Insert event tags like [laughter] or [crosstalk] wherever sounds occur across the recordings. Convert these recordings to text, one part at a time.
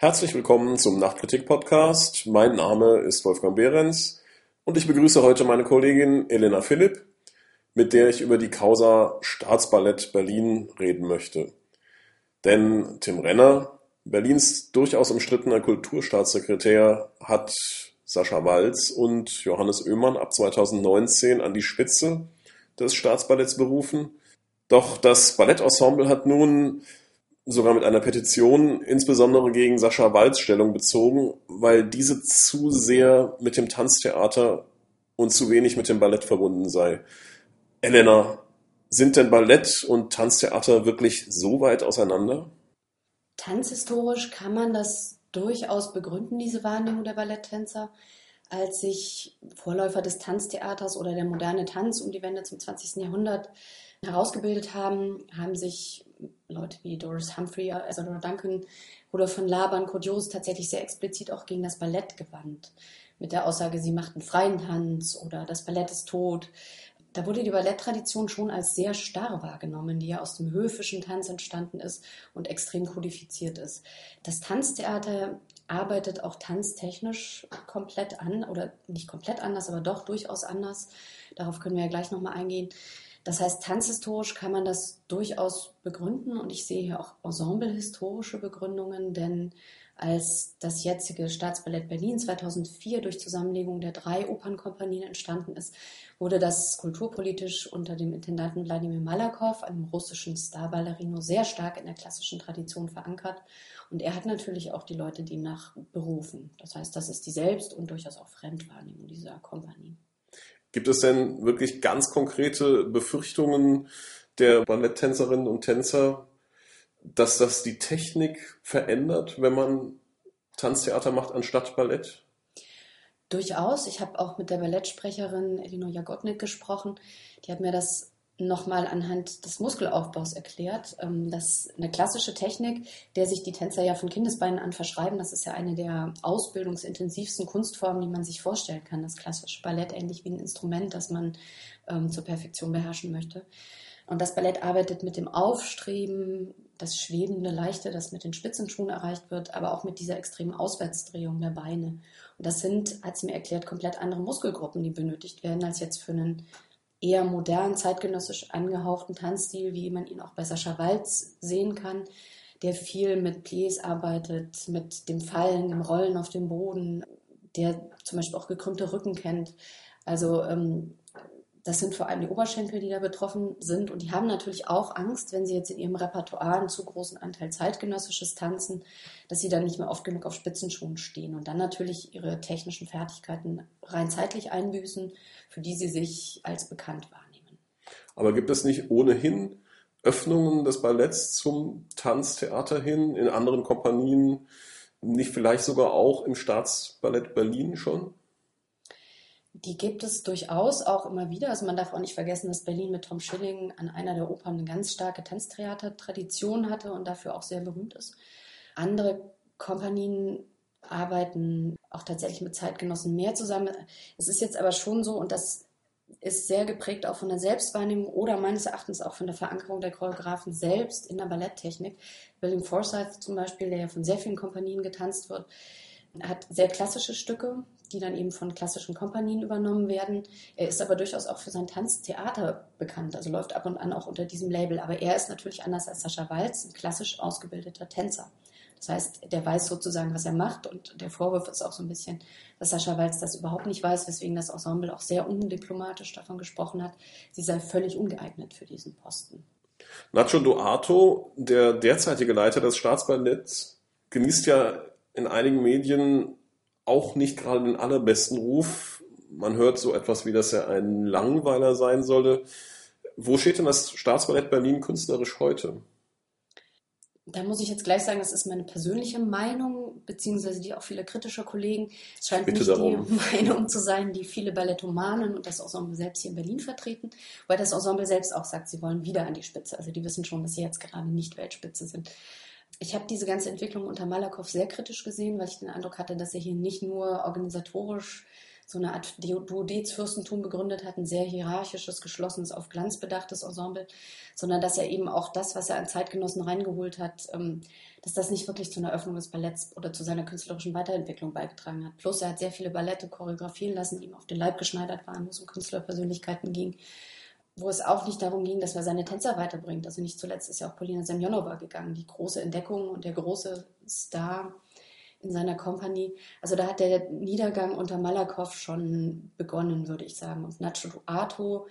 Herzlich willkommen zum Nachtkritik-Podcast. Mein Name ist Wolfgang Behrens und ich begrüße heute meine Kollegin Elena Philipp, mit der ich über die Causa Staatsballett Berlin reden möchte. Denn Tim Renner, Berlins durchaus umstrittener Kulturstaatssekretär, hat Sascha Walz und Johannes Oehmann ab 2019 an die Spitze des Staatsballetts berufen. Doch das Ballettensemble hat nun sogar mit einer Petition insbesondere gegen Sascha Walz Stellung bezogen, weil diese zu sehr mit dem Tanztheater und zu wenig mit dem Ballett verbunden sei. Elena, sind denn Ballett und Tanztheater wirklich so weit auseinander? Tanzhistorisch kann man das durchaus begründen, diese Wahrnehmung der Balletttänzer. Als sich Vorläufer des Tanztheaters oder der moderne Tanz um die Wende zum 20. Jahrhundert herausgebildet haben, haben sich Leute wie Doris Humphrey, Isadora Duncan, Rudolf von Laban, Codios tatsächlich sehr explizit auch gegen das Ballett gewandt. Mit der Aussage, sie machten freien Tanz oder das Ballett ist tot. Da wurde die Balletttradition schon als sehr starr wahrgenommen, die ja aus dem höfischen Tanz entstanden ist und extrem kodifiziert ist. Das Tanztheater arbeitet auch tanztechnisch komplett an oder nicht komplett anders, aber doch durchaus anders. Darauf können wir ja gleich nochmal eingehen. Das heißt, tanzhistorisch kann man das durchaus begründen und ich sehe hier auch ensemblehistorische Begründungen, denn als das jetzige Staatsballett Berlin 2004 durch Zusammenlegung der drei Opernkompanien entstanden ist, wurde das kulturpolitisch unter dem Intendanten Wladimir Malakow, einem russischen Starballerino, sehr stark in der klassischen Tradition verankert. Und er hat natürlich auch die Leute demnach berufen. Das heißt, das ist die Selbst- und durchaus auch Fremdwahrnehmung dieser Kompanien. Gibt es denn wirklich ganz konkrete Befürchtungen der Balletttänzerinnen und Tänzer, dass das die Technik verändert, wenn man Tanztheater macht anstatt Ballett? Durchaus. Ich habe auch mit der Ballettsprecherin Elinor Jagotnik gesprochen. Die hat mir das nochmal anhand des Muskelaufbaus erklärt, ähm, dass eine klassische Technik, der sich die Tänzer ja von Kindesbeinen an verschreiben, das ist ja eine der ausbildungsintensivsten Kunstformen, die man sich vorstellen kann, das klassische Ballett, ähnlich wie ein Instrument, das man ähm, zur Perfektion beherrschen möchte. Und das Ballett arbeitet mit dem Aufstreben, das schwebende Leichte, das mit den Spitzenschuhen erreicht wird, aber auch mit dieser extremen Auswärtsdrehung der Beine. Und das sind, hat sie mir erklärt, komplett andere Muskelgruppen, die benötigt werden, als jetzt für einen eher modern, zeitgenössisch angehauchten Tanzstil, wie man ihn auch bei Sascha Walz sehen kann, der viel mit Pliés arbeitet, mit dem Fallen, dem Rollen auf dem Boden, der zum Beispiel auch gekrümmte Rücken kennt. Also ähm, das sind vor allem die Oberschenkel, die da betroffen sind. Und die haben natürlich auch Angst, wenn sie jetzt in ihrem Repertoire einen zu großen Anteil zeitgenössisches tanzen, dass sie dann nicht mehr oft genug auf Spitzenschuhen stehen und dann natürlich ihre technischen Fertigkeiten rein zeitlich einbüßen, für die sie sich als bekannt wahrnehmen. Aber gibt es nicht ohnehin Öffnungen des Balletts zum Tanztheater hin in anderen Kompanien, nicht vielleicht sogar auch im Staatsballett Berlin schon? Die gibt es durchaus auch immer wieder. Also man darf auch nicht vergessen, dass Berlin mit Tom Schilling an einer der Opern eine ganz starke Tanztheater-Tradition hatte und dafür auch sehr berühmt ist. Andere Kompanien arbeiten auch tatsächlich mit Zeitgenossen mehr zusammen. Es ist jetzt aber schon so, und das ist sehr geprägt auch von der Selbstwahrnehmung oder meines Erachtens auch von der Verankerung der Choreografen selbst in der Balletttechnik. William Forsyth zum Beispiel, der ja von sehr vielen Kompanien getanzt wird, hat sehr klassische Stücke, die dann eben von klassischen Kompanien übernommen werden. Er ist aber durchaus auch für sein Tanztheater bekannt, also läuft ab und an auch unter diesem Label. Aber er ist natürlich anders als Sascha Walz, ein klassisch ausgebildeter Tänzer. Das heißt, der weiß sozusagen, was er macht und der Vorwurf ist auch so ein bisschen, dass Sascha Walz das überhaupt nicht weiß, weswegen das Ensemble auch sehr undiplomatisch davon gesprochen hat, sie sei völlig ungeeignet für diesen Posten. Nacho Duato, der derzeitige Leiter des Staatsballetts, genießt ja in einigen Medien auch nicht gerade den allerbesten Ruf. Man hört so etwas wie, dass er ein Langweiler sein solle. Wo steht denn das Staatsballett Berlin künstlerisch heute? Da muss ich jetzt gleich sagen, das ist meine persönliche Meinung, beziehungsweise die auch viele kritischer Kollegen. Es scheint Bitte nicht darum. die [laughs] Meinung zu sein, die viele Ballettomanen und das Ensemble selbst hier in Berlin vertreten, weil das Ensemble selbst auch sagt, sie wollen wieder an die Spitze. Also die wissen schon, dass sie jetzt gerade nicht Weltspitze sind ich habe diese ganze Entwicklung unter Malakow sehr kritisch gesehen, weil ich den Eindruck hatte, dass er hier nicht nur organisatorisch so eine Art Duodez-Fürstentum begründet hat, ein sehr hierarchisches, geschlossenes, auf Glanz bedachtes Ensemble, sondern dass er eben auch das, was er an Zeitgenossen reingeholt hat, ähm, dass das nicht wirklich zu einer Öffnung des Balletts oder zu seiner künstlerischen Weiterentwicklung beigetragen hat. Plus er hat sehr viele Ballette choreografieren lassen, die ihm auf den Leib geschneidert waren, wo es um Künstlerpersönlichkeiten ging, wo es auch nicht darum ging, dass er seine Tänzer weiterbringt. Also nicht zuletzt ist ja auch Polina Semjonova gegangen, die große Entdeckung und der große Star in seiner Kompanie. Also da hat der Niedergang unter Malakoff schon begonnen, würde ich sagen. Und Nacho Duato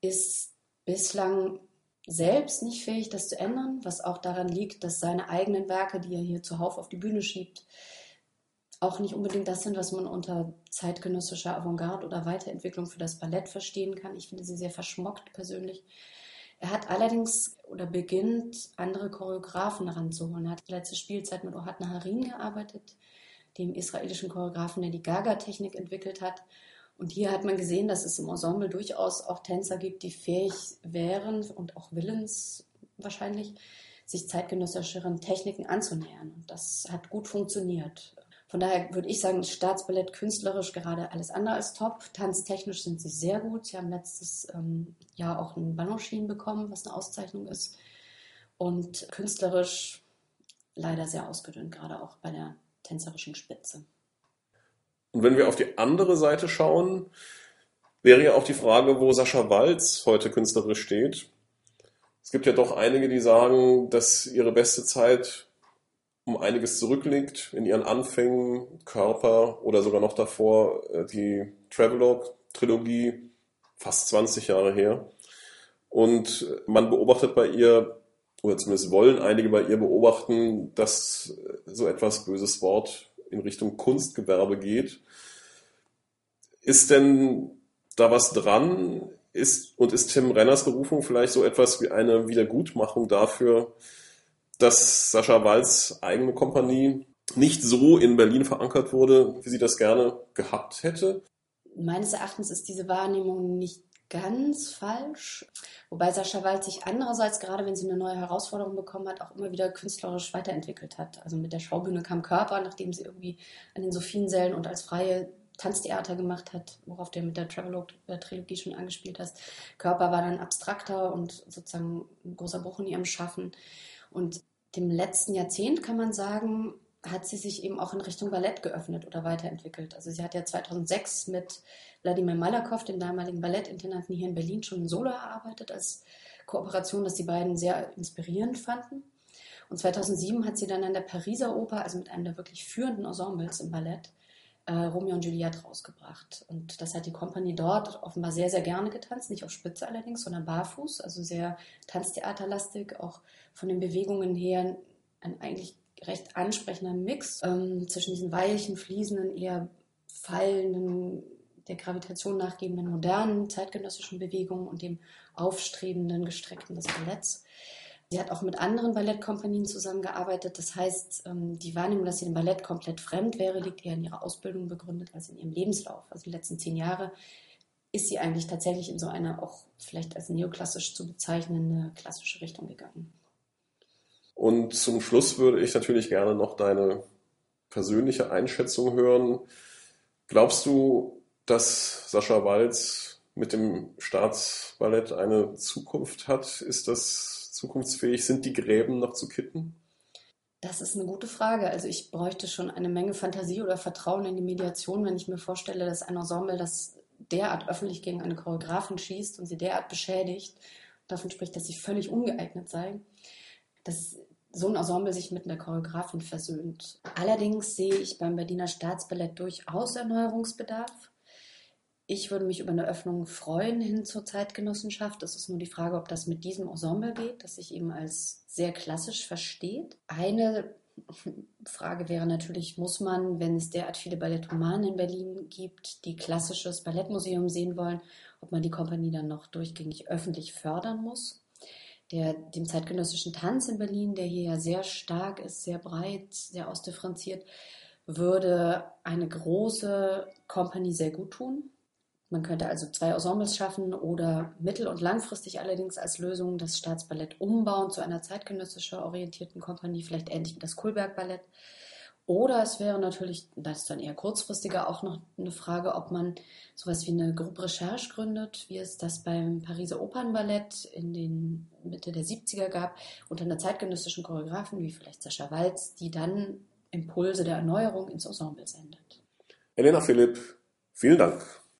ist bislang selbst nicht fähig, das zu ändern, was auch daran liegt, dass seine eigenen Werke, die er hier zuhauf auf die Bühne schiebt, auch nicht unbedingt das sind, was man unter zeitgenössischer Avantgarde oder Weiterentwicklung für das Ballett verstehen kann. Ich finde sie sehr verschmockt persönlich. Er hat allerdings oder beginnt, andere Choreografen ranzuholen. Er hat letzte Spielzeit mit Ohad Naharin gearbeitet, dem israelischen Choreografen, der die Gaga-Technik entwickelt hat. Und hier hat man gesehen, dass es im Ensemble durchaus auch Tänzer gibt, die fähig wären und auch willens wahrscheinlich, sich zeitgenössischeren Techniken anzunähern. Und das hat gut funktioniert. Von daher würde ich sagen, Staatsballett künstlerisch gerade alles andere als top. Tanztechnisch sind sie sehr gut. Sie haben letztes ähm, Jahr auch einen Ballonschienen bekommen, was eine Auszeichnung ist. Und künstlerisch leider sehr ausgedünnt, gerade auch bei der tänzerischen Spitze. Und wenn wir auf die andere Seite schauen, wäre ja auch die Frage, wo Sascha Walz heute künstlerisch steht. Es gibt ja doch einige, die sagen, dass ihre beste Zeit um einiges zurückliegt in ihren Anfängen, Körper oder sogar noch davor äh, die Travelogue-Trilogie, fast 20 Jahre her. Und man beobachtet bei ihr, oder zumindest wollen einige bei ihr beobachten, dass so etwas böses Wort in Richtung Kunstgewerbe geht. Ist denn da was dran? Ist, und ist Tim Renners Berufung vielleicht so etwas wie eine Wiedergutmachung dafür, dass Sascha Walz eigene Kompanie nicht so in Berlin verankert wurde, wie sie das gerne gehabt hätte? Meines Erachtens ist diese Wahrnehmung nicht ganz falsch. Wobei Sascha Walz sich andererseits, gerade wenn sie eine neue Herausforderung bekommen hat, auch immer wieder künstlerisch weiterentwickelt hat. Also mit der Schaubühne kam Körper, nachdem sie irgendwie an den Sophiensälen und als freie Tanztheater gemacht hat, worauf du mit der Travelogue-Trilogie schon angespielt hast. Körper war dann abstrakter und sozusagen ein großer Bruch in ihrem Schaffen. Und dem letzten Jahrzehnt kann man sagen, hat sie sich eben auch in Richtung Ballett geöffnet oder weiterentwickelt. Also sie hat ja 2006 mit Wladimir Malakow, dem damaligen Ballettintendanten hier in Berlin, schon ein Solo erarbeitet als Kooperation, das die beiden sehr inspirierend fanden. Und 2007 hat sie dann an der Pariser Oper, also mit einem der wirklich führenden Ensembles im Ballett, äh, Romeo und Juliette rausgebracht. Und das hat die Kompanie dort offenbar sehr, sehr gerne getanzt. Nicht auf Spitze allerdings, sondern barfuß, also sehr tanztheaterlastig, auch von den Bewegungen her ein eigentlich recht ansprechender Mix ähm, zwischen diesen weichen, fließenden, eher fallenden, der Gravitation nachgebenden modernen zeitgenössischen Bewegungen und dem aufstrebenden, gestreckten des Balletts. Sie hat auch mit anderen Ballettkompanien zusammengearbeitet. Das heißt, ähm, die Wahrnehmung, dass sie dem Ballett komplett fremd wäre, liegt eher in ihrer Ausbildung begründet als in ihrem Lebenslauf. Also die letzten zehn Jahre ist sie eigentlich tatsächlich in so eine auch vielleicht als neoklassisch zu bezeichnende klassische Richtung gegangen. Und zum Schluss würde ich natürlich gerne noch deine persönliche Einschätzung hören. Glaubst du, dass Sascha Walz mit dem Staatsballett eine Zukunft hat? Ist das zukunftsfähig? Sind die Gräben noch zu kitten? Das ist eine gute Frage. Also ich bräuchte schon eine Menge Fantasie oder Vertrauen in die Mediation, wenn ich mir vorstelle, dass ein Ensemble, das derart öffentlich gegen eine Choreografin schießt und sie derart beschädigt, davon spricht, dass sie völlig ungeeignet sei dass so ein Ensemble sich mit einer Choreografin versöhnt. Allerdings sehe ich beim Berliner Staatsballett durchaus Erneuerungsbedarf. Ich würde mich über eine Öffnung freuen hin zur Zeitgenossenschaft. Es ist nur die Frage, ob das mit diesem Ensemble geht, das sich eben als sehr klassisch versteht. Eine Frage wäre natürlich, muss man, wenn es derart viele Ballettomanen in Berlin gibt, die klassisches Ballettmuseum sehen wollen, ob man die Kompanie dann noch durchgängig öffentlich fördern muss? der, dem zeitgenössischen Tanz in Berlin, der hier ja sehr stark ist, sehr breit, sehr ausdifferenziert, würde eine große Kompanie sehr gut tun. Man könnte also zwei Ensembles schaffen oder mittel- und langfristig allerdings als Lösung das Staatsballett umbauen zu einer zeitgenössischer orientierten Kompanie, vielleicht ähnlich wie das Kulberg Ballett. Oder es wäre natürlich, das ist dann eher kurzfristiger, auch noch eine Frage, ob man sowas wie eine Gruppe Recherche gründet, wie es das beim Pariser Opernballett in den Mitte der 70er gab, unter einer zeitgenössischen Choreografin wie vielleicht Sascha Walz, die dann Impulse der Erneuerung ins Ensemble sendet. Elena Philipp, vielen Dank.